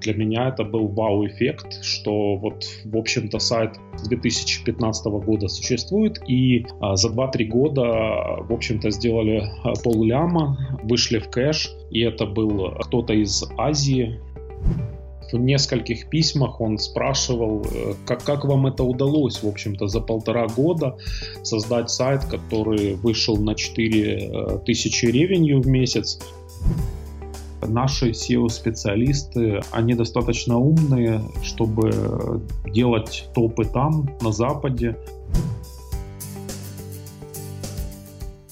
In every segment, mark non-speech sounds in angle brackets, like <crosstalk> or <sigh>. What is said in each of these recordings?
Для меня это был вау-эффект, что вот, в общем-то, сайт с 2015 года существует, и а, за 2-3 года, в общем-то, сделали а, полляма, вышли в кэш, и это был кто-то из Азии, в нескольких письмах он спрашивал, э, как, как вам это удалось, в общем-то, за полтора года создать сайт, который вышел на 4 тысячи ревенью в месяц. Наши SEO-специалисты, они достаточно умные, чтобы делать топы там, на Западе.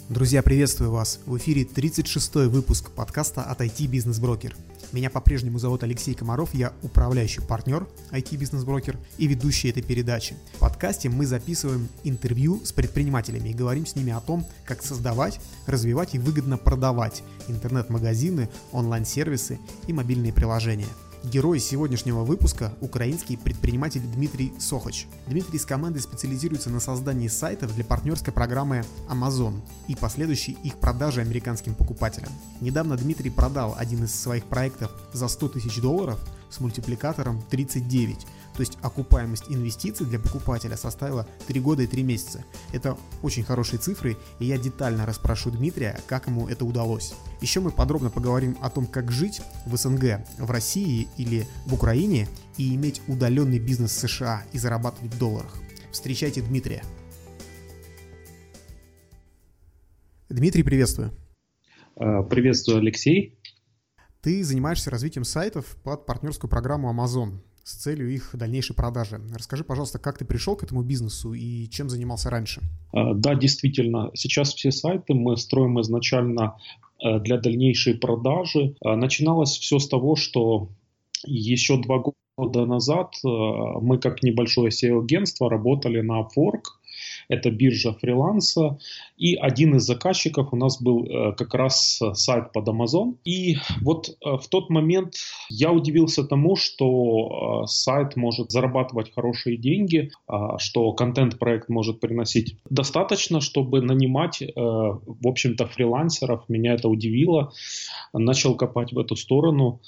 Друзья, приветствую вас! В эфире 36-й выпуск подкаста от IT Бизнес Брокер. Меня по-прежнему зовут Алексей Комаров, я управляющий партнер IT-бизнес-брокер и ведущий этой передачи. В подкасте мы записываем интервью с предпринимателями и говорим с ними о том, как создавать, развивать и выгодно продавать интернет-магазины, онлайн-сервисы и мобильные приложения – Герой сегодняшнего выпуска – украинский предприниматель Дмитрий Сохач. Дмитрий с командой специализируется на создании сайтов для партнерской программы Amazon и последующей их продаже американским покупателям. Недавно Дмитрий продал один из своих проектов за 100 тысяч долларов с мультипликатором 39, то есть окупаемость инвестиций для покупателя составила 3 года и 3 месяца. Это очень хорошие цифры, и я детально расспрошу Дмитрия, как ему это удалось. Еще мы подробно поговорим о том, как жить в СНГ, в России или в Украине и иметь удаленный бизнес в США и зарабатывать в долларах. Встречайте Дмитрия. Дмитрий, приветствую. Э, приветствую, Алексей. Ты занимаешься развитием сайтов под партнерскую программу Amazon с целью их дальнейшей продажи. Расскажи, пожалуйста, как ты пришел к этому бизнесу и чем занимался раньше? А, да, действительно. Сейчас все сайты мы строим изначально э, для дальнейшей продажи. А, начиналось все с того, что еще два года назад э, мы как небольшое SEO-агентство работали на Upwork, это биржа фриланса. И один из заказчиков у нас был э, как раз сайт под Amazon. И вот э, в тот момент я удивился тому, что э, сайт может зарабатывать хорошие деньги, что контент-проект может приносить достаточно, чтобы нанимать, в общем-то, фрилансеров. Меня это удивило. Начал копать в эту сторону.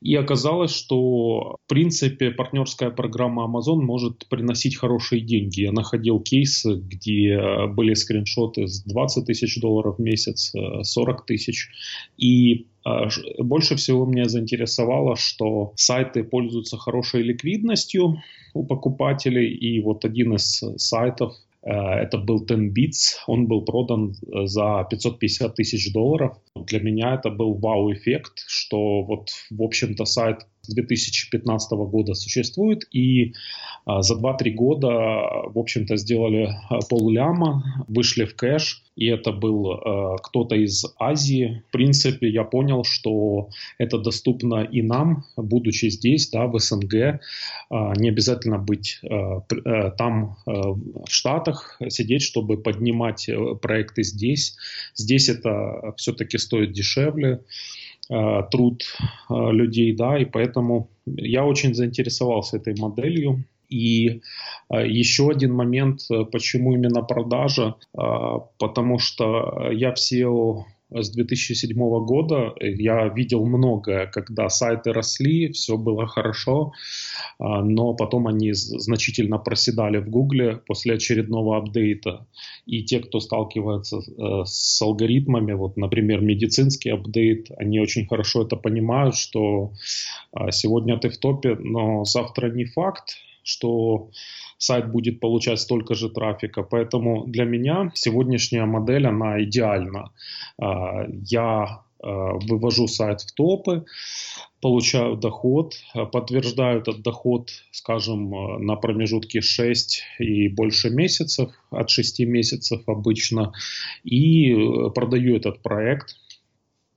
И оказалось, что в принципе партнерская программа Amazon может приносить хорошие деньги. Я находил кейсы, где были скриншоты с 20 тысяч долларов в месяц, 40 тысяч. И а, больше всего меня заинтересовало, что сайты пользуются хорошей ликвидностью у покупателей. И вот один из сайтов Э, это был 10 Bits, он был продан э, за 550 тысяч долларов. Для меня это был вау-эффект, что вот, в общем-то, сайт 2015 года существует, и а, за 2-3 года, в общем-то, сделали а, полляма, вышли в кэш, и это был а, кто-то из Азии. В принципе, я понял, что это доступно и нам, будучи здесь, да, в СНГ, не обязательно быть там в Штатах, сидеть, чтобы поднимать э, проекты здесь. Здесь это все-таки стоит дешевле. Э, труд э, людей, да, и поэтому я очень заинтересовался этой моделью. И э, еще один момент, почему именно продажа, потому что я в SEO с 2007 года я видел многое, когда сайты росли, все было хорошо, а, но потом они значительно проседали в Гугле после очередного апдейта. И те, кто сталкивается э, с алгоритмами, вот, например, медицинский апдейт, они очень хорошо это понимают, что а, сегодня ты в топе, но завтра не факт, что сайт будет получать столько же трафика. Поэтому для меня сегодняшняя модель, она идеальна. А, я а, вывожу сайт в топы, получаю доход, подтверждаю этот доход, скажем, на промежутке 6 и больше месяцев, от 6 месяцев обычно, и продаю этот проект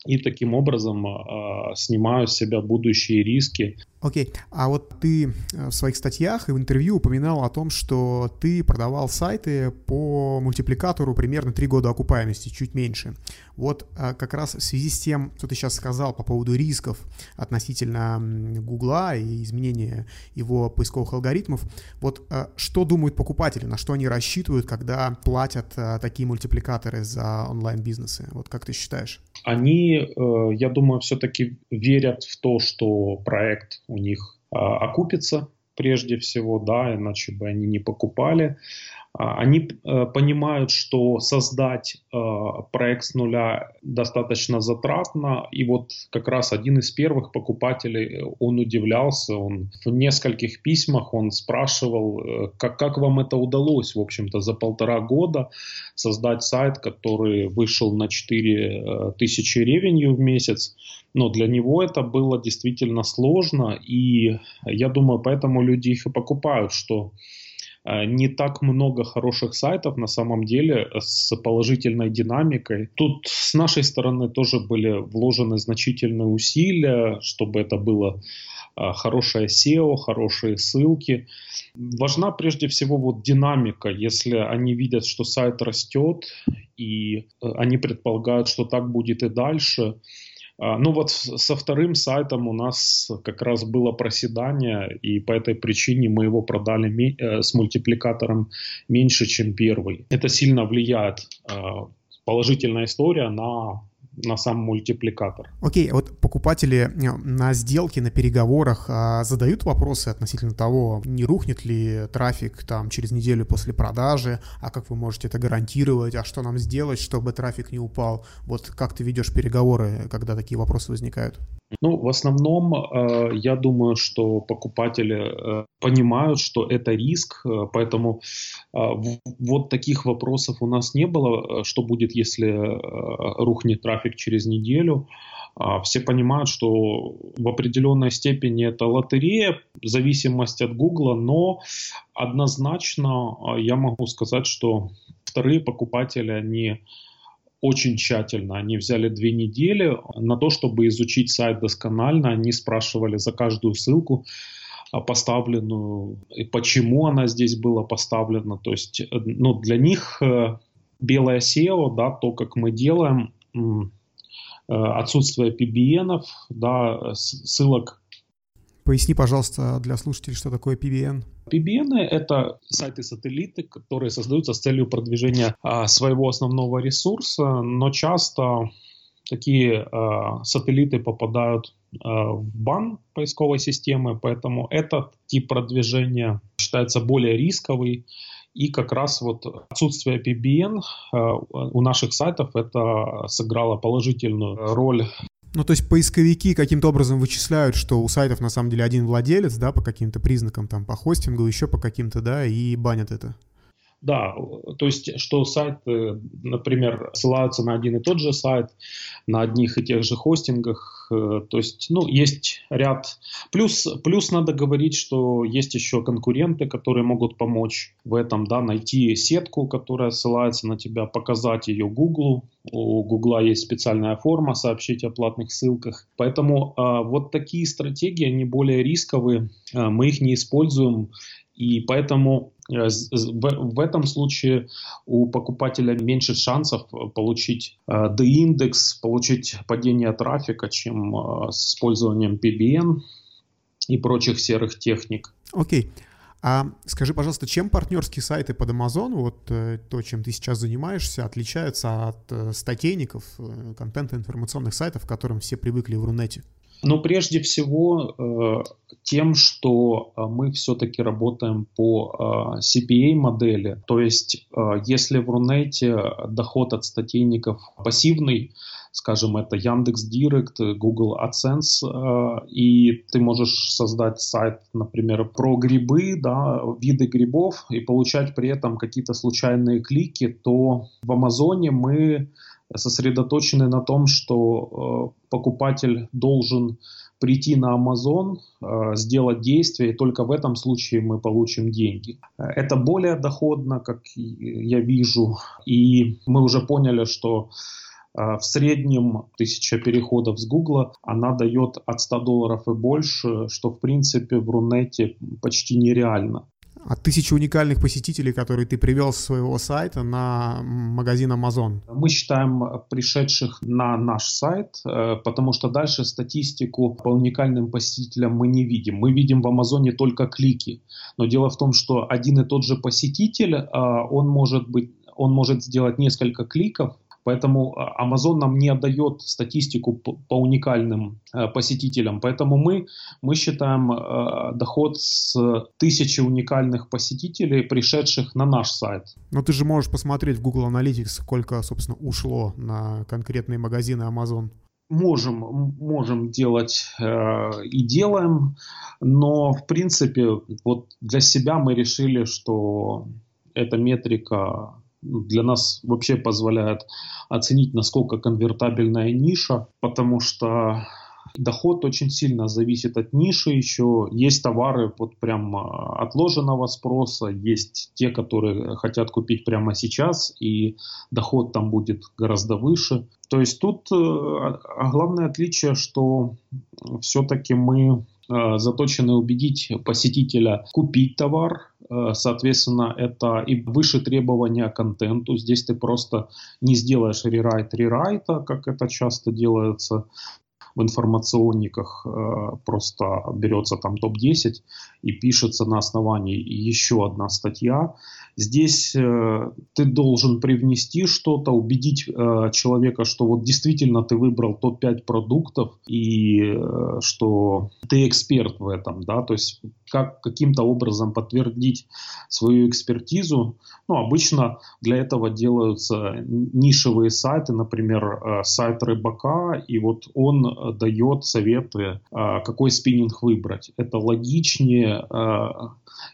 и таким образом э, снимаю с себя будущие риски. Окей, а вот ты э, в своих статьях и в интервью упоминал о том, что ты продавал сайты по мультипликатору примерно 3 года окупаемости, чуть меньше. Вот э, как раз в связи с тем, что ты сейчас сказал по поводу рисков относительно Гугла и изменения его поисковых алгоритмов, вот э, что думают покупатели, на что они рассчитывают, когда платят такие мультипликаторы за онлайн-бизнесы? Вот как ты считаешь? Они, я думаю, все-таки верят в то, что проект у них окупится прежде всего, да, иначе бы они не покупали. А, они э, понимают, что создать э, проект с нуля достаточно затратно, и вот как раз один из первых покупателей, он удивлялся, он в нескольких письмах он спрашивал, э, как, как вам это удалось, в общем-то, за полтора года создать сайт, который вышел на 4 тысячи ревенью в месяц, но для него это было действительно сложно, и я думаю, поэтому люди их и покупают, что Э, не так много хороших сайтов на самом деле с положительной динамикой. Тут с нашей стороны тоже были вложены значительные усилия, чтобы это было э, хорошее SEO, хорошие ссылки. Важна прежде всего вот динамика. Если они видят, что сайт растет, и э, они предполагают, что так будет и дальше, ну вот со вторым сайтом у нас как раз было проседание, и по этой причине мы его продали э, с мультипликатором меньше, чем первый. Это сильно влияет, а, положительная история, на на сам мультипликатор. Окей, okay, вот покупатели э, на сделке, на переговорах а, задают вопросы относительно того, не рухнет ли трафик там через неделю после продажи, а как вы можете это гарантировать, а что нам сделать, чтобы трафик не упал. Вот как ты ведешь переговоры, когда такие вопросы возникают? Ну, в основном, э, я думаю, что покупатели э, понимают, что это риск, поэтому вот таких вопросов у нас не было, что будет, если рухнет трафик через неделю. А, все понимают, что в определенной степени это лотерея, зависимость от Гугла, но однозначно я могу сказать, что вторые покупатели, они очень тщательно. Они взяли две недели на то, чтобы изучить сайт досконально. Они спрашивали за каждую ссылку а, поставленную, и почему она здесь была поставлена. То есть ну, для них э, белое SEO, да, то, как мы делаем, э, отсутствие PBN, да, ссылок Поясни, пожалуйста, для слушателей, что такое PBN. PBN — это сайты-сателлиты, которые создаются с целью продвижения а, своего основного ресурса, но часто такие а, сателлиты попадают а, в бан поисковой системы, поэтому этот тип продвижения считается более рисковый. И как раз вот отсутствие PBN а, у наших сайтов это сыграло положительную роль ну, то есть поисковики каким-то образом вычисляют, что у сайтов на самом деле один владелец, да, по каким-то признакам, там, по хостингу, еще по каким-то, да, и банят это. Да, то есть, что сайты, например, ссылаются на один и тот же сайт, на одних и тех же хостингах, э, то есть, ну, есть ряд... Плюс, плюс надо говорить, что есть еще конкуренты, которые могут помочь в этом, да, найти сетку, которая ссылается на тебя, показать ее Google. У Google есть специальная форма сообщить о платных ссылках. Поэтому э, вот такие стратегии, они более рисковые, э, мы их не используем, и поэтому Э, в этом случае у покупателя меньше шансов э, получить D-индекс, э, получить падение трафика, чем с использованием PBN и прочих серых техник. Окей. А скажи, пожалуйста, чем партнерские сайты под Amazon, вот то, чем ты сейчас занимаешься, отличаются от статейников, контента информационных сайтов, к которым все привыкли в Рунете? Ну, прежде всего, э, тем, что э, мы все-таки работаем по э, CPA-модели. То есть, если в Рунете доход от статейников пассивный, скажем, это Яндекс Директ, Google AdSense, и ты можешь создать сайт, например, про грибы, да, виды грибов, и получать при этом какие-то случайные клики, то в Амазоне мы сосредоточены на том, что э, покупатель должен прийти на Amazon, э, сделать действие, и только в этом случае мы получим деньги. Это более доходно, как я вижу, и мы уже поняли, что э, в среднем тысяча переходов с Гугла, она дает от 100 долларов и больше, что в принципе в Рунете почти нереально от тысячи уникальных посетителей, которые ты привел с своего сайта на магазин Amazon? Мы считаем пришедших на наш сайт, э, потому что дальше статистику по уникальным посетителям мы не видим. Мы видим в Амазоне только клики. Но дело в том, что один и тот же посетитель, э, он может быть он может сделать несколько кликов Поэтому Amazon нам не отдает статистику по, уникальным э, посетителям. Поэтому мы, мы считаем э, доход с тысячи уникальных посетителей, пришедших на наш сайт. Но ты же можешь посмотреть в Google Analytics, сколько, собственно, ушло на конкретные магазины Amazon можем, можем делать э, и делаем, но в принципе вот для себя мы решили, что эта метрика для нас вообще позволяет оценить, насколько конвертабельная ниша, потому что Доход очень сильно зависит от ниши еще. Есть товары вот прям а, отложенного спроса, есть те, которые хотят купить прямо сейчас, и доход там будет гораздо выше. То есть тут э, а главное отличие, что все-таки мы э, заточены убедить посетителя купить товар, Соответственно, это и выше требования контенту. Здесь ты просто не сделаешь рерайт рерайта, как это часто делается в информационниках э, просто берется там топ-10 и пишется на основании еще одна статья. Здесь э, ты должен привнести что-то, убедить э, человека, что вот действительно ты выбрал топ-5 продуктов и что ты эксперт в этом, да, то есть как каким-то образом подтвердить свою экспертизу. Ну, обычно для этого делаются нишевые сайты, например, сайт Рыбака, и вот он дает советы, а, какой спиннинг выбрать. Это логичнее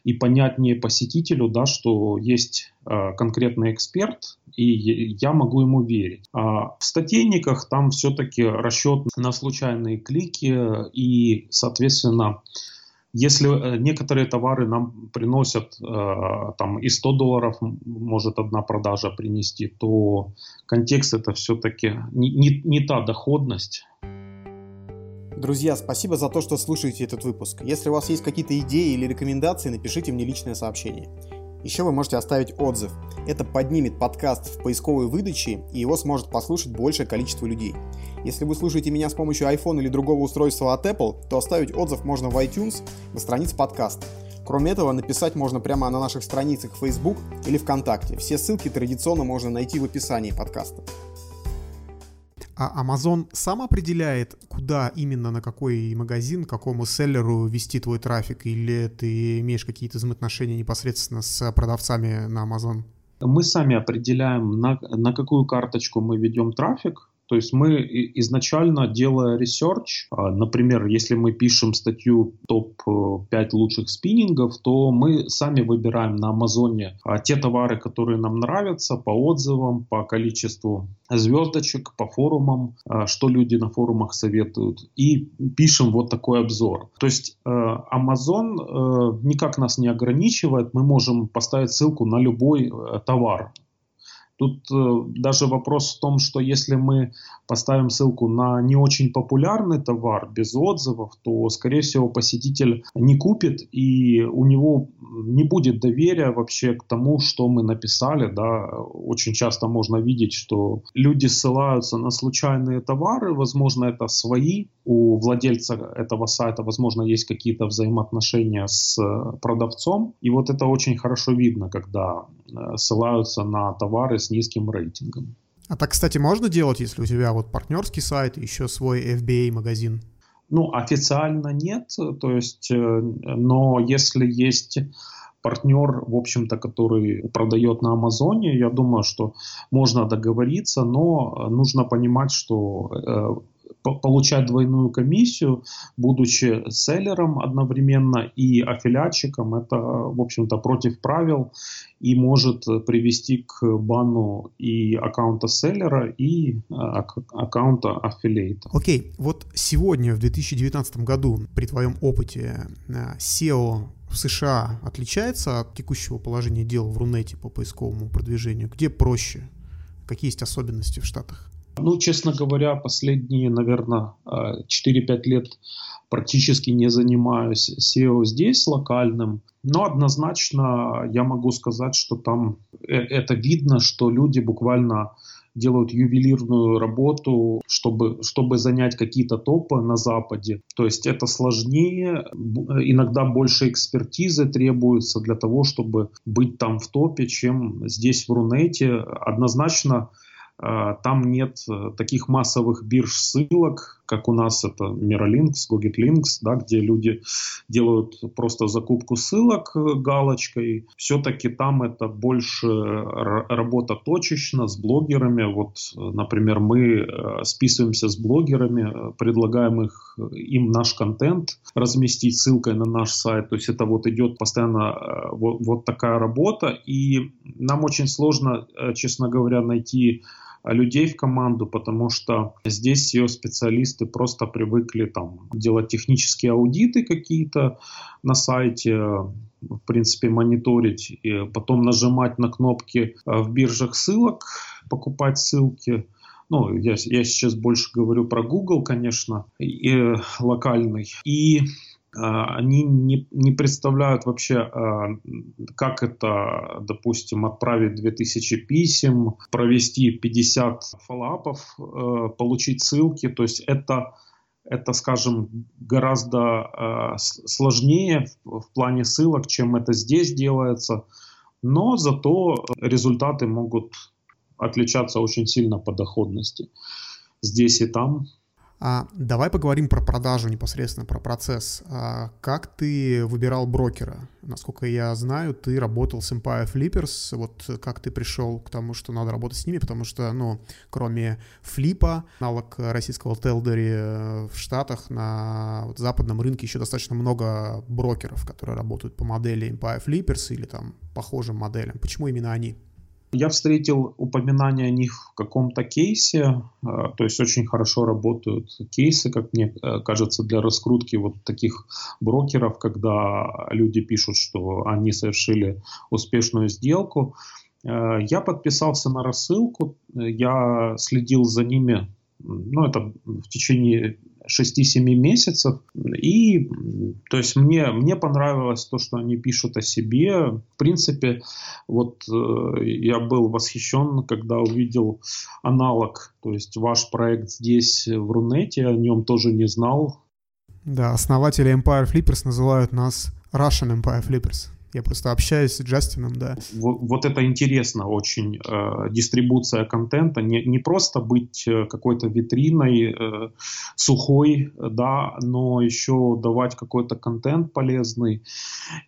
и понятнее посетителю, да, что есть конкретный эксперт, и я могу ему верить. А в статейниках там все-таки расчет на случайные клики, и, соответственно, если э, некоторые товары нам приносят э, там и 100 долларов может одна продажа принести, то контекст это все-таки не, не, не та доходность, Друзья, спасибо за то, что слушаете этот выпуск. Если у вас есть какие-то идеи или рекомендации, напишите мне личное сообщение. Еще вы можете оставить отзыв. Это поднимет подкаст в поисковой выдаче, и его сможет послушать большее количество людей. Если вы слушаете меня с помощью iPhone или другого устройства от Apple, то оставить отзыв можно в iTunes на странице подкаста. Кроме этого, написать можно прямо на наших страницах Facebook или ВКонтакте. Все ссылки традиционно можно найти в описании подкаста. А Amazon сам определяет, куда именно, на какой магазин, какому селлеру вести твой трафик, или ты имеешь какие-то взаимоотношения непосредственно с продавцами на Amazon? Мы сами определяем, на, на какую карточку мы ведем трафик, то есть мы изначально, делая research, а, например, если мы пишем статью топ-5 э, лучших спиннингов, то мы сами выбираем на Амазоне а, те товары, которые нам нравятся по отзывам, по количеству звездочек, по форумам, а, что люди на форумах советуют, и пишем вот такой обзор. То есть э, Amazon э, никак нас не ограничивает, мы можем поставить ссылку на любой товар. Тут э, даже вопрос в том, что если мы поставим ссылку на не очень популярный товар без отзывов, то, скорее всего, посетитель не купит и у него не будет доверия вообще к тому, что мы написали. Да. Очень часто можно видеть, что люди ссылаются на случайные товары, возможно, это свои, у владельца этого сайта, возможно, есть какие-то взаимоотношения с продавцом. И вот это очень хорошо видно, когда э, ссылаются на товары с низким рейтингом. А так, кстати, можно делать, если у тебя вот партнерский сайт и еще свой FBA-магазин? Ну, официально нет, то есть, э, но если есть партнер, в общем-то, который продает на Амазоне, я думаю, что можно договориться, но нужно понимать, что э, получать двойную комиссию, будучи селлером одновременно и аффилиатчиком, это, в общем-то, против правил и может привести к бану и аккаунта селлера, и ак- аккаунта аффилиата. Окей, okay. вот сегодня, в 2019 году, при твоем опыте, SEO в США отличается от текущего положения дел в Рунете по поисковому продвижению? Где проще? Какие есть особенности в Штатах? Ну, честно говоря, последние, наверное, 4-5 лет практически не занимаюсь SEO здесь локальным, но однозначно я могу сказать, что там э, это видно, что люди буквально делают ювелирную работу, чтобы, чтобы занять какие-то топы на Западе. То есть это сложнее, иногда больше экспертизы требуется для того, чтобы быть там в топе, чем здесь в Рунете. Однозначно там нет таких массовых бирж ссылок, как у нас это Miralinks, GoGetLinks, да, где люди делают просто закупку ссылок галочкой. Все-таки там это больше работа точечно с блогерами. Вот, например, мы списываемся с блогерами, предлагаем их, им наш контент разместить ссылкой на наш сайт. То есть это вот идет постоянно вот, вот такая работа. И нам очень сложно, честно говоря, найти людей в команду, потому что здесь ее специалисты просто привыкли там делать технические аудиты какие-то на сайте, в принципе, мониторить, и потом нажимать на кнопки э, в биржах ссылок, покупать ссылки. Ну, я, я сейчас больше говорю про Google, конечно, и, э, локальный. И а, они не, не представляют вообще, а, как это, допустим, отправить 2000 писем, провести 50 фоллапов, э, получить ссылки. То есть это, это скажем, гораздо а, сложнее в плане ссылок, чем это здесь делается. Но зато результаты могут отличаться очень сильно по доходности здесь и там. А, давай поговорим про продажу непосредственно, про процесс. А, как ты выбирал брокера? Насколько я знаю, ты работал с Empire Flippers. Вот как ты пришел к тому, что надо работать с ними? Потому что, ну, кроме флипа, аналог российского Телдери э, в Штатах, на вот, западном рынке еще достаточно много брокеров, которые работают по модели Empire Flippers или там похожим моделям. Почему именно они? Я встретил упоминание о них в каком-то кейсе, э, то есть очень хорошо работают кейсы, как мне э, кажется, для раскрутки вот таких брокеров, когда люди пишут, что они совершили успешную сделку. Э, я подписался на рассылку, я следил за ними, ну это в течение 6-7 месяцев. И, то есть, мне, мне понравилось то, что они пишут о себе. В принципе, вот э, я был восхищен, когда увидел аналог, то есть, ваш проект здесь, в Рунете, о нем тоже не знал. Да, основатели Empire Flippers называют нас Russian Empire Flippers. Я просто общаюсь с Джастином, да. Вот, вот это интересно очень, э, дистрибуция контента, не, не просто быть э, какой-то витриной э, сухой, да, но еще давать какой-то контент полезный.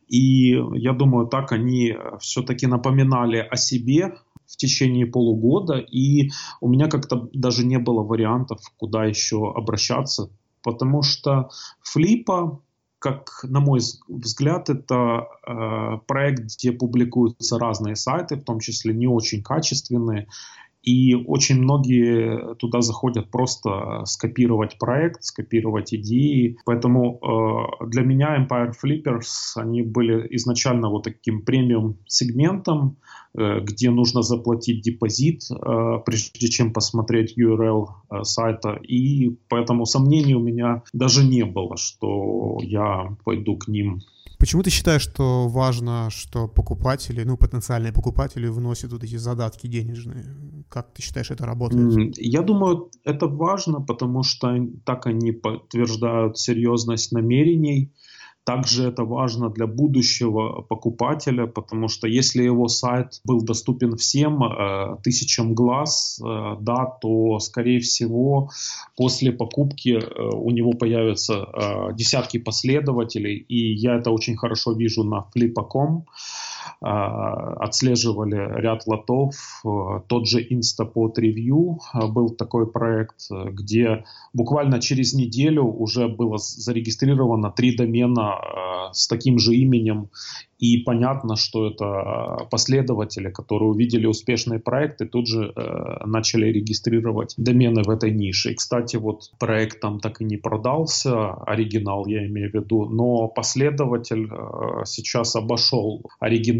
И я думаю, так они все-таки напоминали о себе, в течение полугода, и у меня как-то даже не было вариантов, куда еще обращаться, потому что флипа как, на мой взгляд, это э, проект, где публикуются разные сайты, в том числе не очень качественные, и очень многие туда заходят просто скопировать проект, скопировать идеи. Поэтому э, для меня Empire Flippers, они были изначально вот таким премиум сегментом, э, где нужно заплатить депозит, э, прежде чем посмотреть URL э, сайта. И поэтому сомнений у меня даже не было, что я пойду к ним Почему ты считаешь, что важно, что покупатели, ну, потенциальные покупатели вносят вот эти задатки денежные? Как ты считаешь, это работает? Я думаю, это важно, потому что так они подтверждают серьезность намерений, также это важно для будущего покупателя, потому что если его сайт был доступен всем э, тысячам глаз, э, да, то, скорее всего, после покупки э, у него появятся десятки последователей, и я это очень хорошо вижу на flip.com. А, отслеживали ряд лотов. А, тот же Instapot Review а, был такой проект, где буквально через неделю уже было зарегистрировано три домена с таким же именем и понятно, что это последователи, которые увидели успешные проекты, тут же э, начали регистрировать домены в этой нише. И, кстати, вот проект там так и не продался, оригинал я имею в виду, но последователь э, сейчас обошел оригинал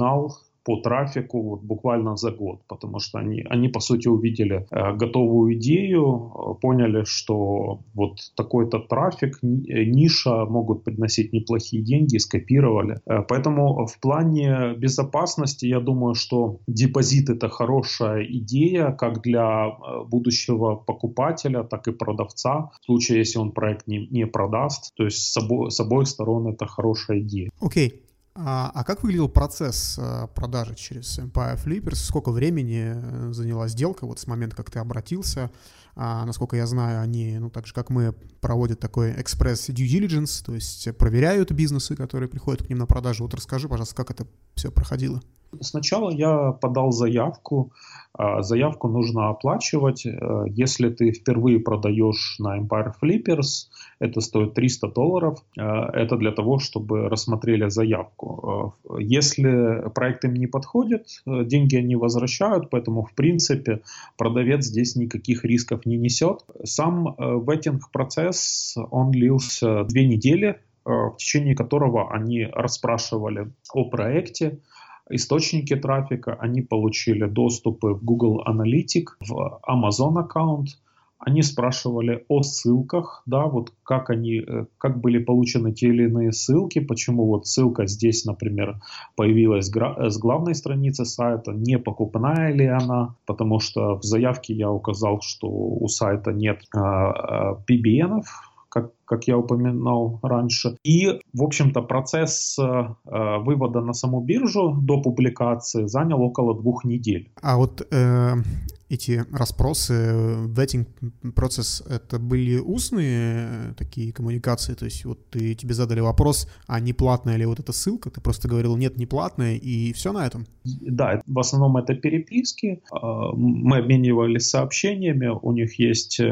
по трафику вот буквально за год, потому что они, они по сути увидели э, готовую идею, э, поняли, что вот такой-то трафик, э, ниша могут приносить неплохие деньги, скопировали. Э, поэтому в плане безопасности я думаю, что депозит это хорошая идея как для э, будущего покупателя, так и продавца, в случае, если он проект не, не продаст. То есть с, обо, с обоих сторон это хорошая идея. Окей, okay. А, а как выглядел процесс а, продажи через Empire Flippers? Сколько времени э, заняла сделка вот с момента, как ты обратился? А, насколько я знаю, они, ну, так же, как мы, проводят такой экспресс due diligence, то есть проверяют бизнесы, которые приходят к ним на продажу. Вот расскажи, пожалуйста, как это все проходило? Сначала я подал заявку. А, заявку нужно оплачивать. Э, если ты впервые продаешь на Empire Flippers, это стоит 300 долларов. Э, это для того, чтобы рассмотрели заявку. Э, если проект им не подходит, деньги они возвращают, поэтому в принципе продавец здесь никаких рисков не несет. Сам веттинг-процесс, он длился две недели, в течение которого они расспрашивали о проекте, источники трафика, они получили доступы в Google Analytics, в Amazon аккаунт, они спрашивали о ссылках, да, вот как они, э, как были получены те или иные ссылки, почему вот ссылка здесь, например, появилась с главной страницы сайта, не покупная ли она, потому что в заявке я указал, что у сайта нет э, PBN, как, как я упоминал раньше. И, в общем-то, процесс э, вывода на саму биржу до публикации занял около двух недель. А вот э, эти расспросы, ветинг процесс, это были устные такие коммуникации? То есть вот ты, тебе задали вопрос, а не платная ли вот эта ссылка? Ты просто говорил, нет, не платная, и все на этом? Да, в основном это переписки. Э, мы обменивались сообщениями, у них есть э,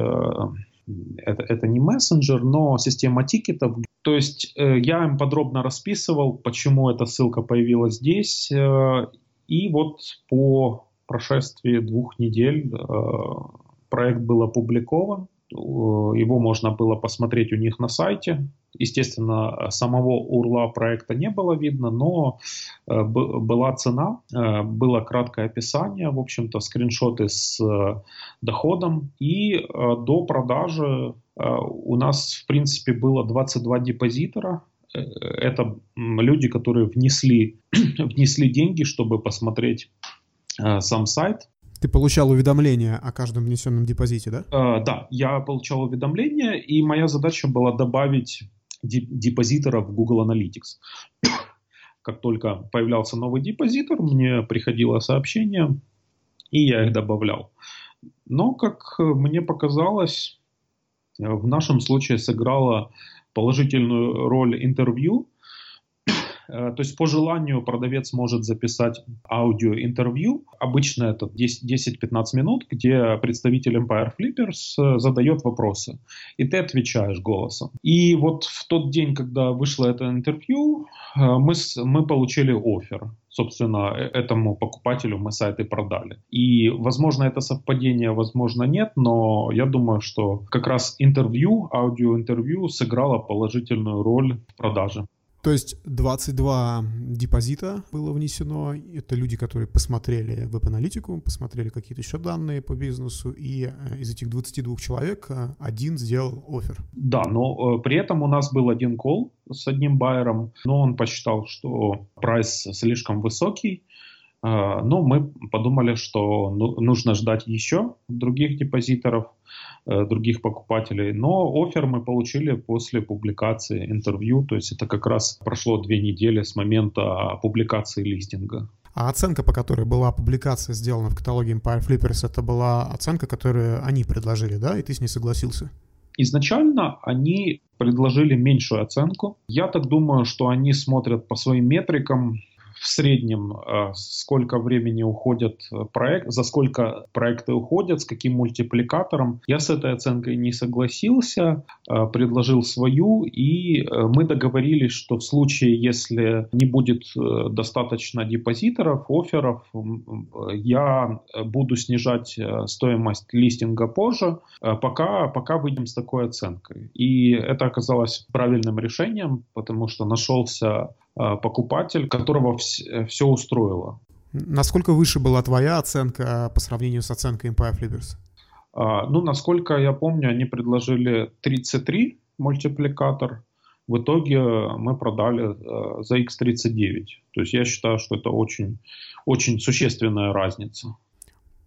это, это не мессенджер, но система тикетов. То есть э, я им подробно расписывал, почему эта ссылка появилась здесь. Э, и вот по прошествии двух недель э, проект был опубликован. Его можно было посмотреть у них на сайте. Естественно, самого урла проекта не было видно, но э, была цена, э, было краткое описание, в общем-то, скриншоты с э, доходом. И до продажи у нас, в принципе, было 22 депозитора, это люди, которые внесли, <clears throat> внесли деньги, чтобы посмотреть сам сайт. Ты получал уведомления о каждом внесенном депозите, да? Э, да, я получал уведомления, и моя задача была добавить депозиторов в Google Analytics. <coughs> Как только появлялся новый депозитор, мне приходило сообщение, и я их добавлял. Но, как мне показалось, в нашем случае сыграла положительную роль интервью, Э, то есть по желанию продавец может записать аудиоинтервью. Обычно это 10-15 минут, где представитель Empire Flippers э, задает вопросы. И ты отвечаешь голосом. И вот в тот день, когда вышло это интервью, э, мы, мы получили офер собственно, этому покупателю мы сайты продали. И, возможно, это совпадение, возможно, нет, но я думаю, что как раз интервью, аудиоинтервью сыграло положительную роль в продаже. То есть 22 депозита было внесено. Это люди, которые посмотрели веб-аналитику, посмотрели какие-то еще данные по бизнесу, и э, из этих 22 человек э, один сделал офер. Да, но э, при этом у нас был один кол с одним байером, но он посчитал, что прайс слишком высокий, но мы подумали, что ну, нужно ждать еще других депозиторов, Э, других покупателей. Но офер мы получили после публикации интервью, то есть это как раз прошло две недели с момента публикации листинга. А оценка, по которой была публикация сделана в каталоге Empire Flippers, это была оценка, которую они предложили, да, и ты с ней согласился? Изначально они предложили меньшую оценку. Я так думаю, что они смотрят по своим метрикам, в среднем э, сколько времени уходит э, проект, за сколько проекты уходят, с каким мультипликатором. Я с этой оценкой не согласился, э, предложил свою, и мы договорились, что в случае, если не будет достаточно депозиторов, офферов, я буду снижать стоимость листинга позже, пока, пока выйдем с такой оценкой. И это оказалось правильным решением, потому что нашелся покупатель, которого вс- все устроило. Насколько выше была твоя оценка по сравнению с оценкой Empire Flippers? А, ну, насколько я помню, они предложили 33 мультипликатор. В итоге мы продали э, за X39. То есть я считаю, что это очень, очень существенная разница.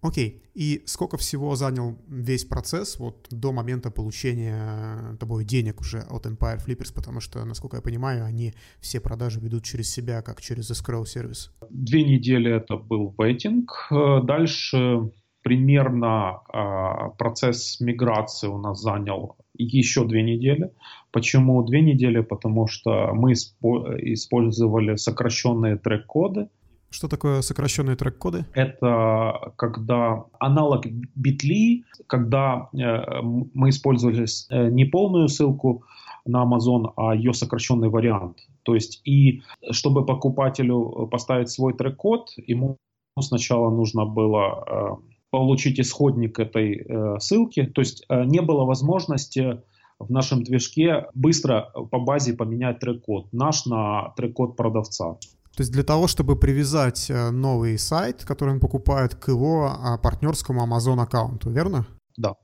Окей. И сколько всего занял весь процесс вот до момента получения тобой денег уже от Empire Flippers? Потому что, насколько я понимаю, они все продажи ведут через себя, как через escrow сервис. Две недели это был вейтинг. Дальше примерно э, процесс миграции у нас занял еще две недели. Почему две недели? Потому что мы использовали сокращенные трек-коды. Что такое сокращенные трек-коды? Это когда аналог Bitly, когда э, мы использовали э, не полную ссылку на Amazon, а ее сокращенный вариант. То есть и чтобы покупателю поставить свой трек-код, ему сначала нужно было э, получить исходник этой ссылки. То есть не было возможности в нашем движке быстро по базе поменять трек-код наш на трек-код продавца. То есть для того, чтобы привязать э, новый сайт, который он покупает к его а, партнерскому Amazon аккаунту, верно? Да.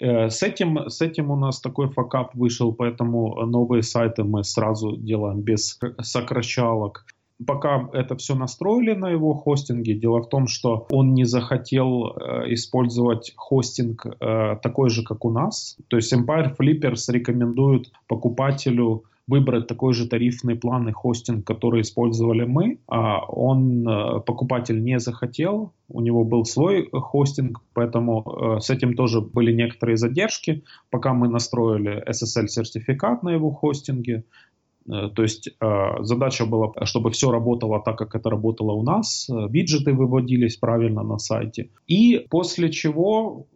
Э, с этим, с этим у нас такой факап вышел, поэтому новые сайты мы сразу делаем без сокращалок. Пока это все настроили на его хостинге, дело в том, что он не захотел э, использовать хостинг такой же, как у нас. То есть Empire Flippers рекомендует покупателю выбрать такой же тарифный план и хостинг, который использовали мы. А он, э, покупатель не захотел, у него был свой хостинг, поэтому э, с этим тоже были некоторые задержки, пока мы настроили SSL-сертификат на его хостинге. Э, то есть задача была, чтобы все работало так, как это работало у нас, виджеты выводились правильно на сайте. И после чего,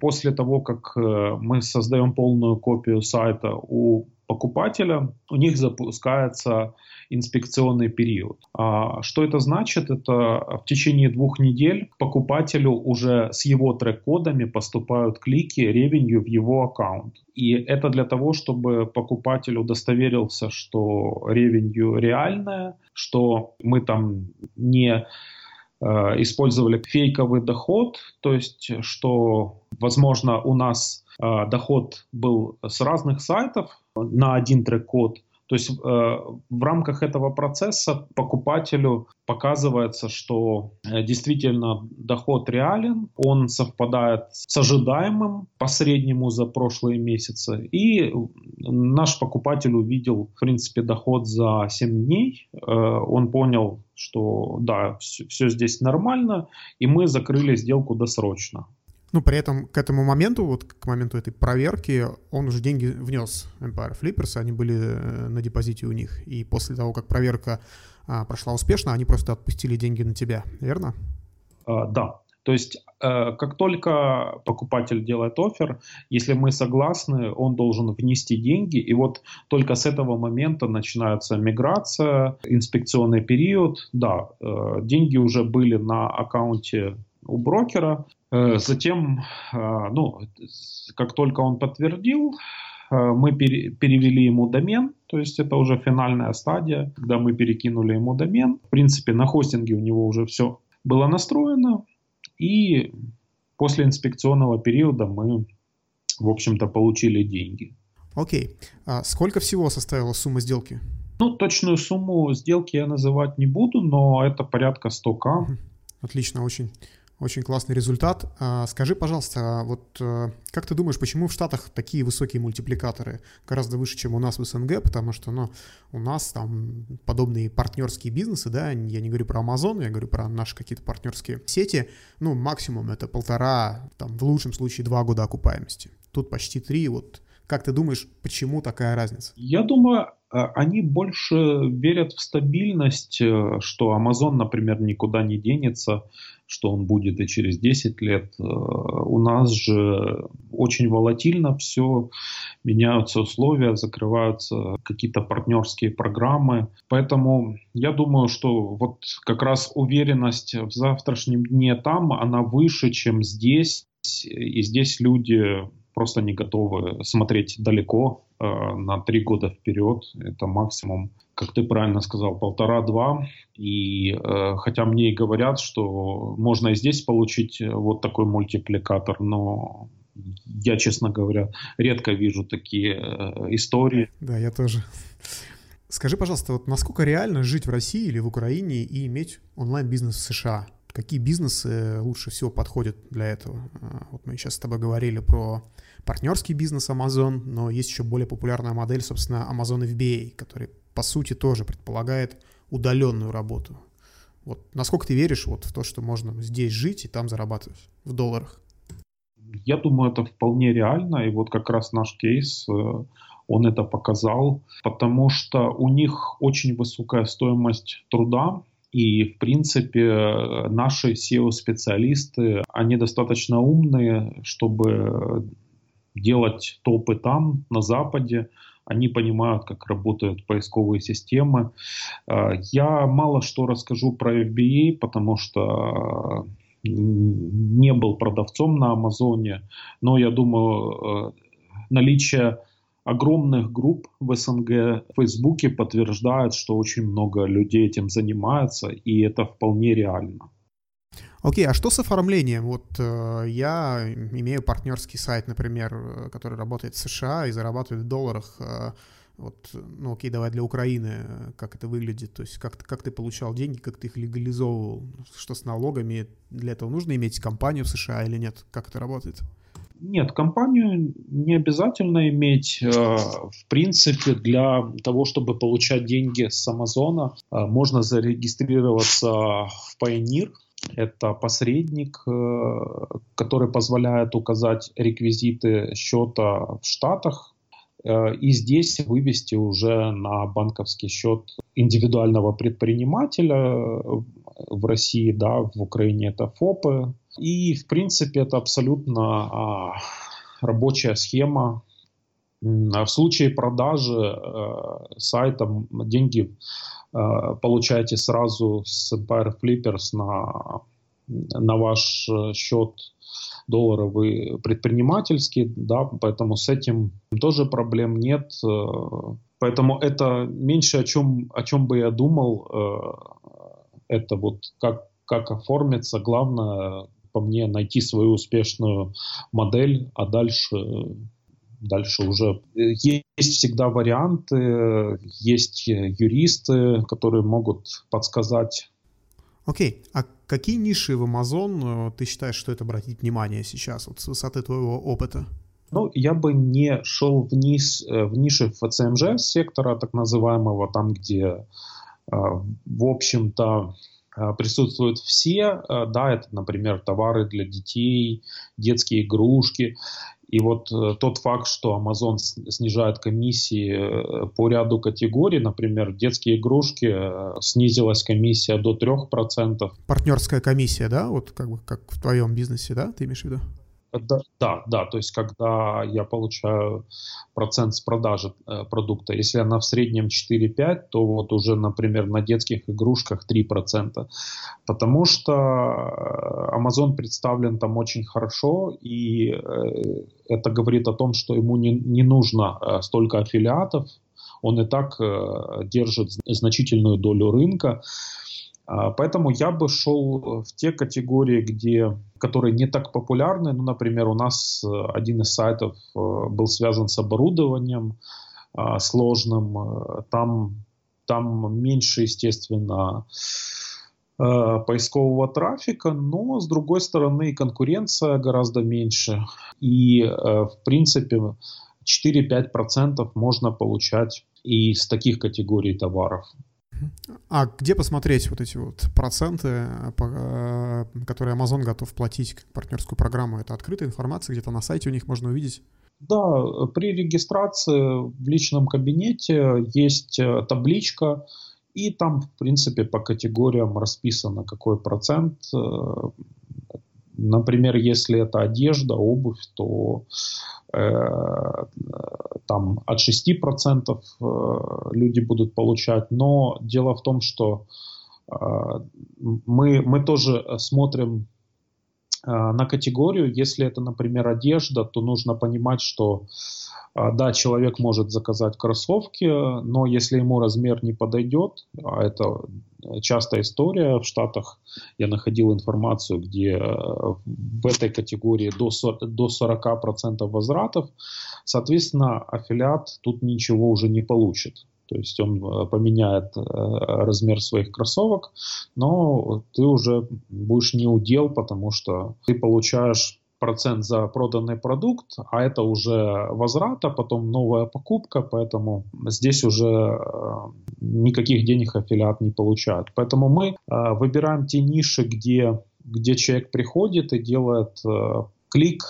после того, как мы создаем полную копию сайта у покупателя, у них запускается инспекционный период. А что это значит? Это в течение двух недель покупателю уже с его трек-кодами поступают клики, ревенью в его аккаунт. И это для того, чтобы покупатель удостоверился, что ревенью реальная, что мы там не э, использовали фейковый доход, то есть что, возможно, у нас э, доход был с разных сайтов, на один трек-код. То есть э, в рамках этого процесса покупателю показывается, что э, действительно доход реален, он совпадает с ожидаемым по среднему за прошлые месяцы. И наш покупатель увидел, в принципе, доход за 7 дней. Э, он понял, что да, все, все здесь нормально, и мы закрыли сделку досрочно. Ну, при этом к этому моменту, вот к моменту этой проверки, он уже деньги внес Empire Flippers, они были э, на депозите у них. И после того, как проверка а, прошла успешно, они просто отпустили деньги на тебя, верно? А, да. То есть, э, как только покупатель делает офер, если мы согласны, он должен внести деньги, и вот только с этого момента начинается миграция, инспекционный период. Да, э, деньги уже были на аккаунте у брокера. Э, затем, э, ну, как только он подтвердил, э, мы перевели ему домен, то есть это уже финальная стадия, когда мы перекинули ему домен. В принципе, на хостинге у него уже все было настроено, и после инспекционного периода мы, в общем-то, получили деньги. Окей. А сколько всего составила сумма сделки? Ну, точную сумму сделки я называть не буду, но это порядка 100к. Отлично, очень очень классный результат. А, скажи, пожалуйста, вот э, как ты думаешь, почему в Штатах такие высокие мультипликаторы, гораздо выше, чем у нас в СНГ, потому что, ну, у нас там подобные партнерские бизнесы, да, я не говорю про Amazon, я говорю про наши какие-то партнерские сети, ну, максимум это полтора, там, в лучшем случае два года окупаемости. Тут почти три, вот как ты думаешь, почему такая разница? Я думаю, а, они больше верят в стабильность, э, что Amazon, например, никуда не денется, что он будет и через 10 лет. Э, у нас же очень волатильно все, меняются условия, закрываются какие-то партнерские программы. Поэтому я думаю, что вот как раз уверенность в завтрашнем дне там, она выше, чем здесь. И здесь люди просто не готовы смотреть далеко э, на три года вперед. Это максимум, как ты правильно сказал, полтора-два. И э, хотя мне и говорят, что можно и здесь получить э, вот такой мультипликатор, но я, честно говоря, редко вижу такие э, истории. Да, я тоже. Скажи, пожалуйста, вот насколько реально жить в России или в Украине и иметь онлайн-бизнес в США? Какие бизнесы лучше всего подходят для этого? А, вот мы сейчас с тобой говорили про партнерский бизнес Amazon, но есть еще более популярная модель, собственно, Amazon FBA, который, по сути, тоже предполагает удаленную работу. Вот насколько ты веришь вот в то, что можно здесь жить и там зарабатывать в долларах? Я думаю, это вполне реально, и вот как раз наш кейс, э, он это показал, потому что у них очень высокая стоимость труда, и, в принципе, наши SEO-специалисты, они достаточно умные, чтобы делать топы там, на Западе. Они понимают, как работают поисковые системы. Э, я мало что расскажу про FBA, потому что не был продавцом на Амазоне, но я думаю, э, наличие огромных групп в СНГ в Фейсбуке подтверждает, что очень много людей этим занимаются, и это вполне реально. Окей, okay, а что с оформлением? Вот э, я имею партнерский сайт, например, э, который работает в США и зарабатывает в долларах. Э, вот, ну окей, давай для Украины, э, как это выглядит, то есть как, как ты получал деньги, как ты их легализовывал, что с налогами, для этого нужно иметь компанию в США или нет, как это работает? Нет, компанию не обязательно иметь. Э, в принципе, для того, чтобы получать деньги с Амазона, э, можно зарегистрироваться в Pioneer. Это посредник, который позволяет указать реквизиты счета в Штатах, Э, и здесь вывести уже на банковский счет индивидуального предпринимателя э, в России, да, в Украине это ФОПы. И, в принципе, это абсолютно а, рабочая схема. В случае продажи э, сайта деньги э, получаете сразу с Empire Flippers на, на ваш счет долларовый предпринимательский, да, поэтому с этим тоже проблем нет. Э, поэтому это меньше о чем, о чем бы я думал, э, это вот как, как оформиться. Главное, по мне, найти свою успешную модель, а дальше дальше уже есть всегда варианты, есть юристы, которые могут подсказать. Окей, okay. а Какие ниши в Amazon э, ты считаешь, что это обратить внимание сейчас, вот с высоты твоего опыта? Ну, я бы не шел вниз э, в ниши ФЦМЖ сектора, так называемого, там, где, э, в общем-то, присутствуют все, да, это, например, товары для детей, детские игрушки, и вот э, тот факт, что Amazon снижает комиссии э, по ряду категорий, например, детские игрушки, э, снизилась комиссия до 3%. Партнерская комиссия, да, вот как бы как в твоем бизнесе, да, ты имеешь в виду? Да, да, да, то есть когда я получаю процент с продажи э, продукта, если она в среднем 4-5, то вот уже, например, на детских игрушках 3%. Потому что э, Amazon представлен там очень хорошо, и э, это говорит о том, что ему не, не нужно э, столько аффилиатов, он и так э, держит значительную долю рынка. А, поэтому я бы шел в те категории, где, которые не так популярны. Ну, например, у нас э, один из сайтов э, был связан с оборудованием а, сложным. Э, там, там меньше, естественно, поискового трафика, но с другой стороны конкуренция гораздо меньше. И в принципе 4-5% можно получать из таких категорий товаров. А где посмотреть вот эти вот проценты, э, э, которые Amazon готов платить как партнерскую программу? Это открытая информация, где-то на сайте у них можно увидеть? Да, при регистрации в личном кабинете есть э, табличка, и там, в принципе, по категориям расписано, какой процент Например, если это одежда, обувь, то э, там от 6% э, люди будут получать. Но дело в том, что э, мы, мы тоже смотрим э, на категорию. Если это, например, одежда, то нужно понимать, что а, да, человек может заказать кроссовки, но если ему размер не подойдет, а это частая история в Штатах, я находил информацию, где э, в этой категории до 40% возвратов, соответственно, аффилиат тут ничего уже не получит. То есть он э, поменяет э, размер своих кроссовок, но ты уже будешь не удел, потому что ты получаешь процент за проданный продукт, а это уже возврат, а потом новая покупка, поэтому здесь уже э, никаких денег аффилиат не получает. Поэтому мы выбираем те ниши, где, где человек приходит и делает клик,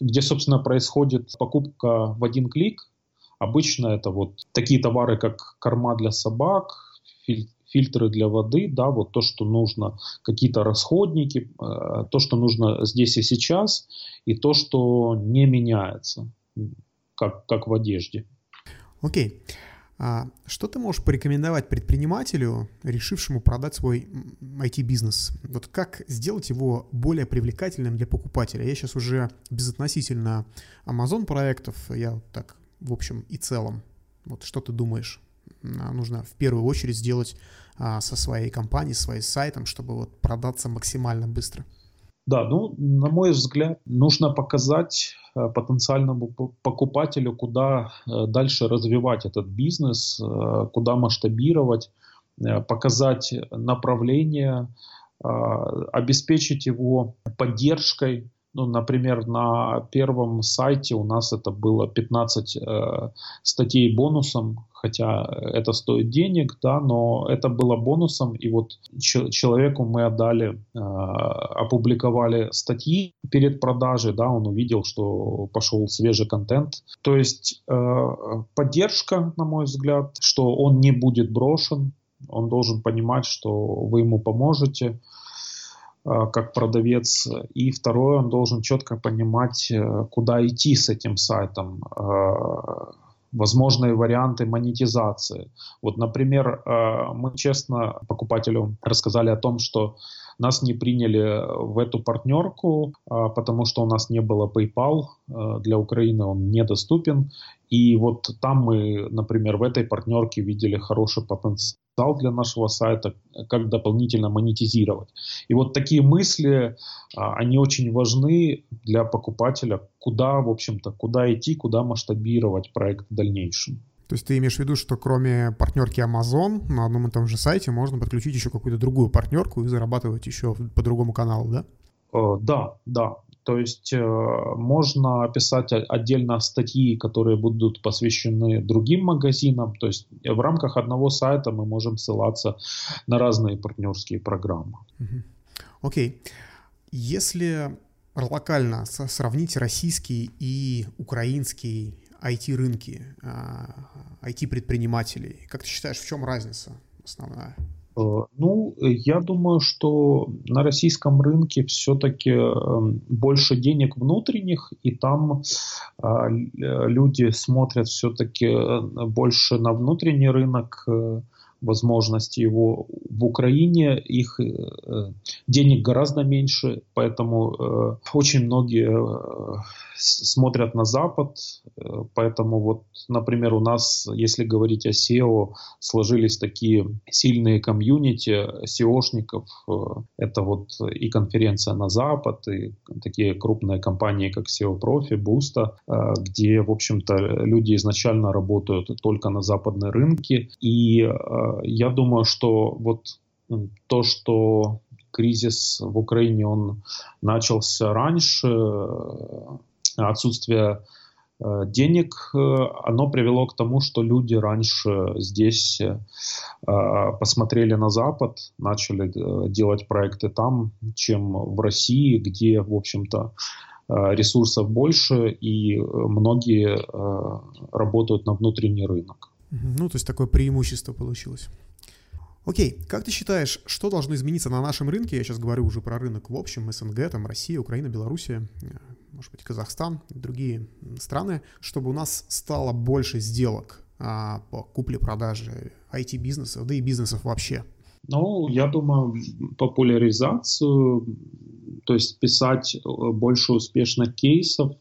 где, собственно, происходит покупка в один клик, Обычно это вот такие товары, как корма для собак, фильтры для воды, да, вот то, что нужно, какие-то расходники, э, то, что нужно здесь и сейчас, и то, что не меняется, как, как в одежде. Окей. Okay. А что ты можешь порекомендовать предпринимателю, решившему продать свой IT-бизнес? Вот как сделать его более привлекательным для покупателя? Я сейчас уже безотносительно Amazon проектов, я так в общем и целом? Вот что ты думаешь? Нужно в первую очередь сделать а, со своей компанией, своим сайтом, чтобы вот продаться максимально быстро. Да, ну, на мой взгляд, нужно показать э, потенциальному покупателю, куда э, дальше развивать этот бизнес, э, куда масштабировать, показать направление, обеспечить его поддержкой, ну, например, на первом сайте у нас это было 15 э, статей бонусом, хотя это стоит денег, да, но это было бонусом, и вот человеку мы отдали, э, опубликовали статьи перед продажей, да, он увидел, что пошел свежий контент. То есть э, поддержка, на мой взгляд, что он не будет брошен, он должен понимать, что вы ему поможете, как продавец. И второе, он должен четко понимать, э, куда идти с этим сайтом, э, возможные варианты монетизации. Вот, например, мы честно покупателю рассказали о том, что нас не приняли в эту партнерку, потому что у нас не было PayPal, для Украины он недоступен. И вот там мы, например, в этой партнерке видели хороший потенциал потенциал для нашего сайта, как дополнительно монетизировать. И вот такие мысли, а, они очень важны для покупателя, куда, в общем-то, куда идти, куда масштабировать проект в дальнейшем. То есть ты имеешь в виду, что кроме партнерки Amazon на одном и том же сайте можно подключить еще какую-то другую партнерку и зарабатывать еще по другому каналу, да? Э, да, да. То есть э, можно описать отдельно статьи, которые будут посвящены другим магазинам. То есть в рамках одного сайта мы можем ссылаться на разные партнерские программы. Окей. Okay. Если локально сравнить российский и украинский IT-рынки, IT-предпринимателей, а, как ты считаешь, в чем разница основная? Э, ну, я думаю, что на российском рынке все-таки эм, больше денег внутренних, и там а, люди смотрят все-таки э, больше на внутренний рынок, э, возможности его в Украине, их денег гораздо меньше, поэтому очень многие смотрят на Запад, э, поэтому вот, например, у нас, если говорить о SEO, сложились такие сильные комьюнити SEOшников, э, это вот и конференция на Запад, и такие крупные компании, как SEO Profi, Boosta, э, где, в общем-то, люди изначально работают только на западные рынки, и я думаю, что вот то, что кризис в Украине, он начался раньше, отсутствие э, денег, э, оно привело к тому, что люди раньше здесь э, посмотрели на Запад, начали делать проекты там, чем в России, где, в общем-то, ресурсов больше, и многие работают на внутренний рынок. Ну, то есть такое преимущество получилось. Окей, как ты считаешь, что должно измениться на нашем рынке? Я сейчас говорю уже про рынок в общем, СНГ, там Россия, Украина, Белоруссия, может быть, Казахстан другие страны, чтобы у нас стало больше сделок а, по купле-продаже IT-бизнесов, да и бизнесов вообще? Ну, я думаю, популяризацию, то есть писать э, больше успешных кейсов,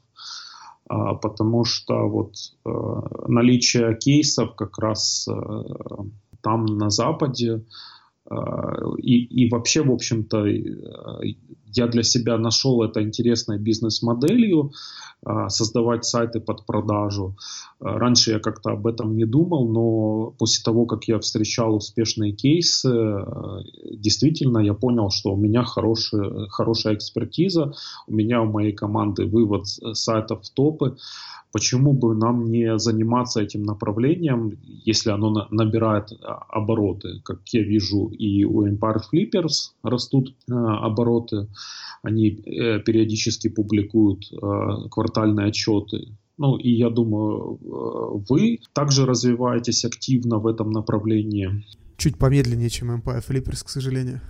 а, потому что вот э, наличие кейсов как раз э, там на Западе И, и вообще, в общем-то, я для себя нашел это интересной бизнес-моделью, создавать сайты под продажу. Раньше я как-то об этом не думал, но после того, как я встречал успешные кейсы, действительно я понял, что у меня хорошая, хорошая экспертиза, у меня у моей команды вывод сайтов в топы. Почему бы нам не заниматься этим направлением, если оно набирает а, обороты? Как я вижу, и у Empire Flippers растут а, обороты, они э, периодически публикуют а, квартальные отчеты. Ну и я думаю, э, вы также развиваетесь активно в этом направлении. Чуть помедленнее, чем Empire Flippers, к сожалению.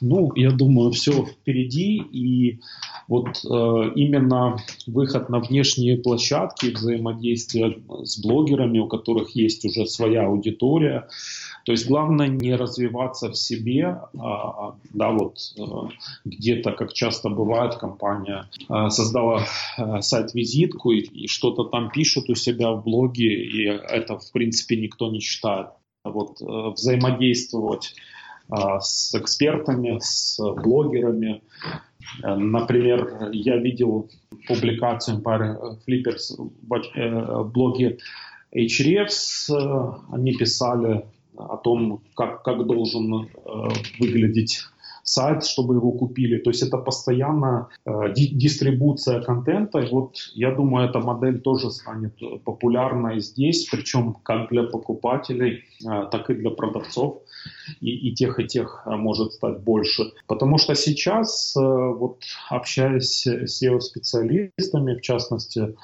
Ну, я думаю, все впереди, и вот э, именно выход на внешние площадки, взаимодействие с блогерами, у которых есть уже своя аудитория. То есть главное не развиваться в себе, а, да, вот э, где-то, как часто бывает, компания э, создала э, сайт-визитку и, что-то там пишут у себя в блоге, и это, в принципе, никто не читает. Вот взаимодействовать с экспертами, с блогерами. Э, например, я видел публикацию Empire Flippers в блоге HREFs. Они писали о том, как, как должен э, выглядеть сайт, чтобы его купили. То есть это постоянно э, дистрибуция контента. И вот я думаю, эта модель тоже станет популярной здесь, причем как для покупателей, э, так и для продавцов. И, и тех, и тех э, может стать больше. Потому что сейчас, э, вот общаясь с SEO-специалистами, в частности, э,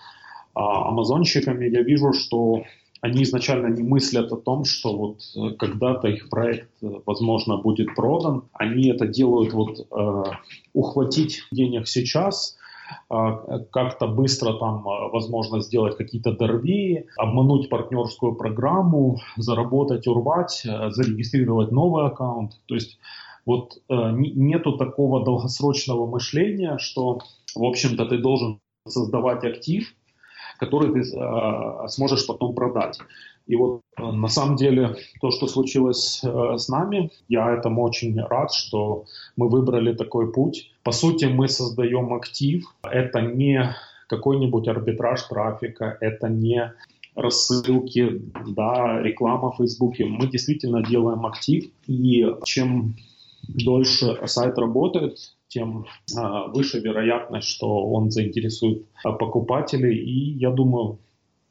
амазонщиками, я вижу, что они изначально не мыслят о том, что вот э, когда-то их проект, э, возможно, будет продан. Они это делают вот э, ухватить денег сейчас, э, как-то быстро там, возможно, сделать какие-то дорви, обмануть партнерскую программу, заработать, урвать, зарегистрировать новый аккаунт. То есть вот нету такого долгосрочного мышления, что, в общем-то, ты должен создавать актив, который ты э, сможешь потом продать. И вот э, на самом деле то, что случилось э, с нами, я этому очень рад, что мы выбрали такой путь. По сути, мы создаем актив. Это не какой-нибудь арбитраж трафика, это не рассылки, да, реклама в Фейсбуке. Мы действительно делаем актив, и чем дольше сайт работает, тем а, выше вероятность, что он заинтересует а, покупателей. И я думаю,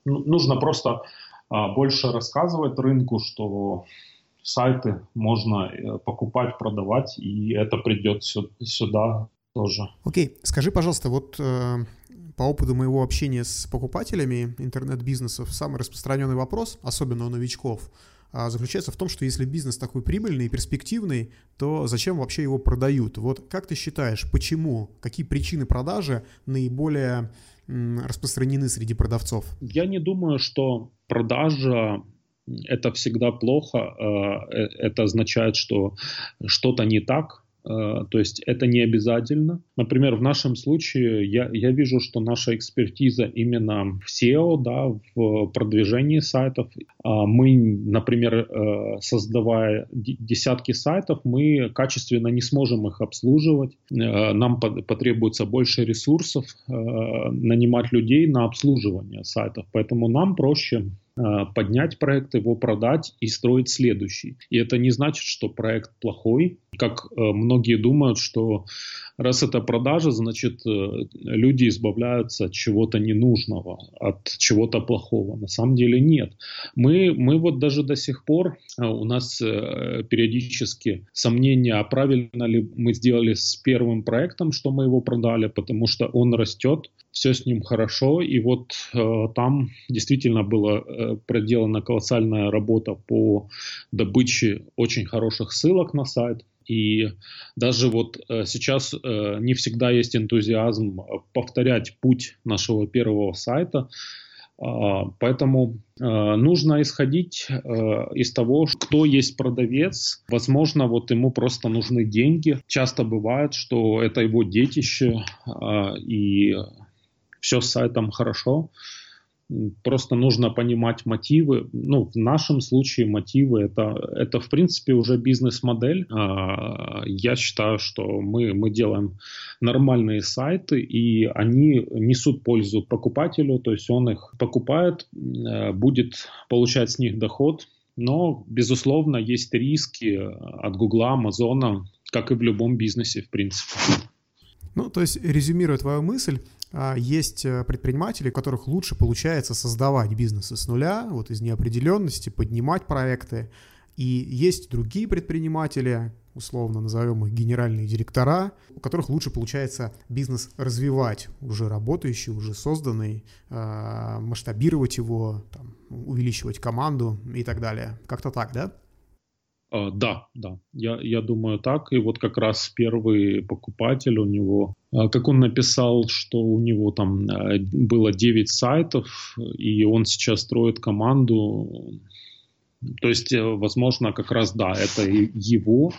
ну, нужно просто а, больше рассказывать рынку, что сайты можно э, покупать, продавать, и это придет сюда тоже. Окей, okay. скажи, пожалуйста, вот э, по опыту моего общения с покупателями интернет-бизнесов самый распространенный вопрос, особенно у новичков – заключается в том, что если бизнес такой прибыльный и перспективный, то зачем вообще его продают? Вот как ты считаешь, почему, какие причины продажи наиболее распространены среди продавцов? Я не думаю, что продажа это всегда плохо. А, э, это означает, что что-то не так Э, то есть это не обязательно. Например, в нашем случае я, я вижу, что наша экспертиза именно в SEO, да, в продвижении сайтов. А мы, например, э, создавая десятки сайтов, мы качественно не сможем их обслуживать. Э, нам потребуется больше ресурсов нанимать людей на обслуживание сайтов. Поэтому нам проще Э, поднять проект, его продать и строить следующий. И это не значит, что проект плохой, как э, многие думают, что раз это продажа, значит э, люди избавляются от чего-то ненужного, от чего-то плохого. На самом деле нет. Мы, мы вот даже до сих пор, у нас периодически сомнения, а правильно ли мы сделали с первым проектом, что мы его продали, потому что он растет, все с ним хорошо, и вот э, там действительно была э, проделана колоссальная работа по добыче очень хороших ссылок на сайт. И даже вот э, сейчас э, не всегда есть энтузиазм повторять путь нашего первого сайта, э, поэтому э, нужно исходить э, из того, кто есть продавец. Возможно, вот ему просто нужны деньги. Часто бывает, что это его детище, э, и все с сайтом хорошо, Просто нужно понимать мотивы. Ну, в нашем случае мотивы это, это в принципе уже бизнес-модель. А, я считаю, что мы, мы делаем нормальные сайты, и они несут пользу покупателю, то есть он их покупает, э, будет получать с них доход, но, безусловно, есть риски от Гугла, Амазона, как и в любом бизнесе, в принципе. Ну, то есть, резюмируя твою мысль, есть э, предприниматели, у которых лучше получается создавать бизнесы с нуля, вот из неопределенности, поднимать проекты. И есть другие предприниматели, условно назовем их генеральные директора, у которых лучше получается бизнес развивать, уже работающий, уже созданный, а, масштабировать его, там, увеличивать команду и так далее. Как-то так, да? Uh, да, да, я, я думаю так. И вот как раз первый покупатель у него, uh, как он написал, что у него там uh, было 9 сайтов, и он сейчас строит команду. То есть, э, возможно, как раз да, это его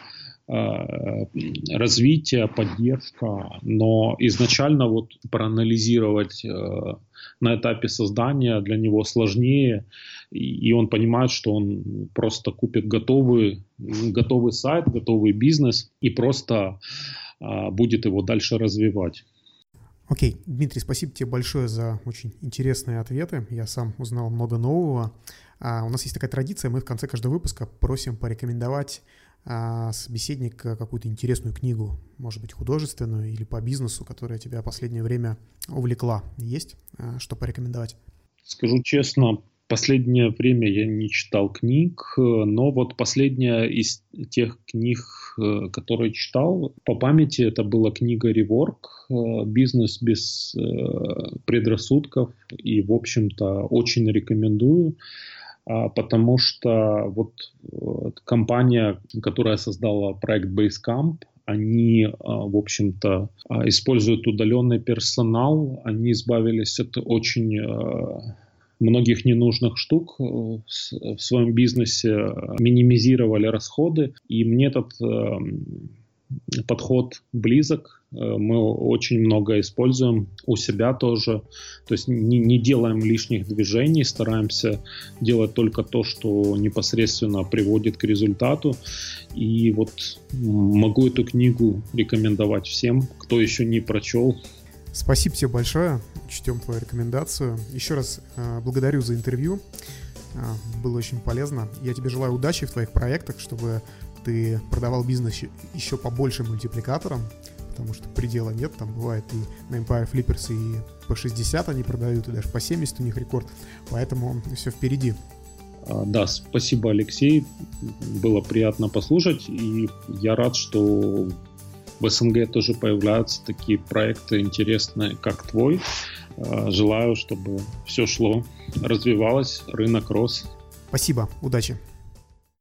развитие, поддержка, но изначально вот проанализировать на этапе создания для него сложнее, и он понимает, что он просто купит готовый, готовый сайт, готовый бизнес и просто а, будет его дальше развивать. Окей, Дмитрий, спасибо тебе большое за очень интересные ответы. Я сам узнал много нового. А, у нас есть такая традиция, мы в конце каждого выпуска просим порекомендовать а, собеседника какую-то интересную книгу, может быть, художественную или по бизнесу, которая тебя последнее время увлекла. Есть а, что порекомендовать? Скажу честно, последнее время я не читал книг, но вот последняя из тех книг, э, которые читал, по памяти это была книга «Реворк», э, «Бизнес без э, предрассудков», и, в общем-то, очень рекомендую. А, потому что вот компания, которая создала проект Basecamp, они, а, в общем-то, а, используют удаленный персонал, они избавились от очень многих ненужных штук э, в своем бизнесе, минимизировали расходы, и мне этот эм, подход близок. Э, мы очень много используем у себя тоже. То есть не, не делаем лишних движений, стараемся делать только то, что непосредственно приводит к результату. И вот могу эту книгу рекомендовать всем, кто еще не прочел. Спасибо тебе большое. Учтем твою рекомендацию. Еще раз э, благодарю за интервью. Э, было очень полезно. Я тебе желаю удачи в твоих проектах, чтобы ты продавал бизнес еще по большим мультипликаторам, потому что предела нет, там бывает и на Empire Flippers и по 60 они продают, и даже по 70 у них рекорд, поэтому все впереди. А, да, спасибо, Алексей. Было приятно послушать, и я рад, что в СНГ тоже появляются такие проекты интересные, как твой. А, желаю, чтобы все шло, развивалось, рынок рос. Спасибо, удачи.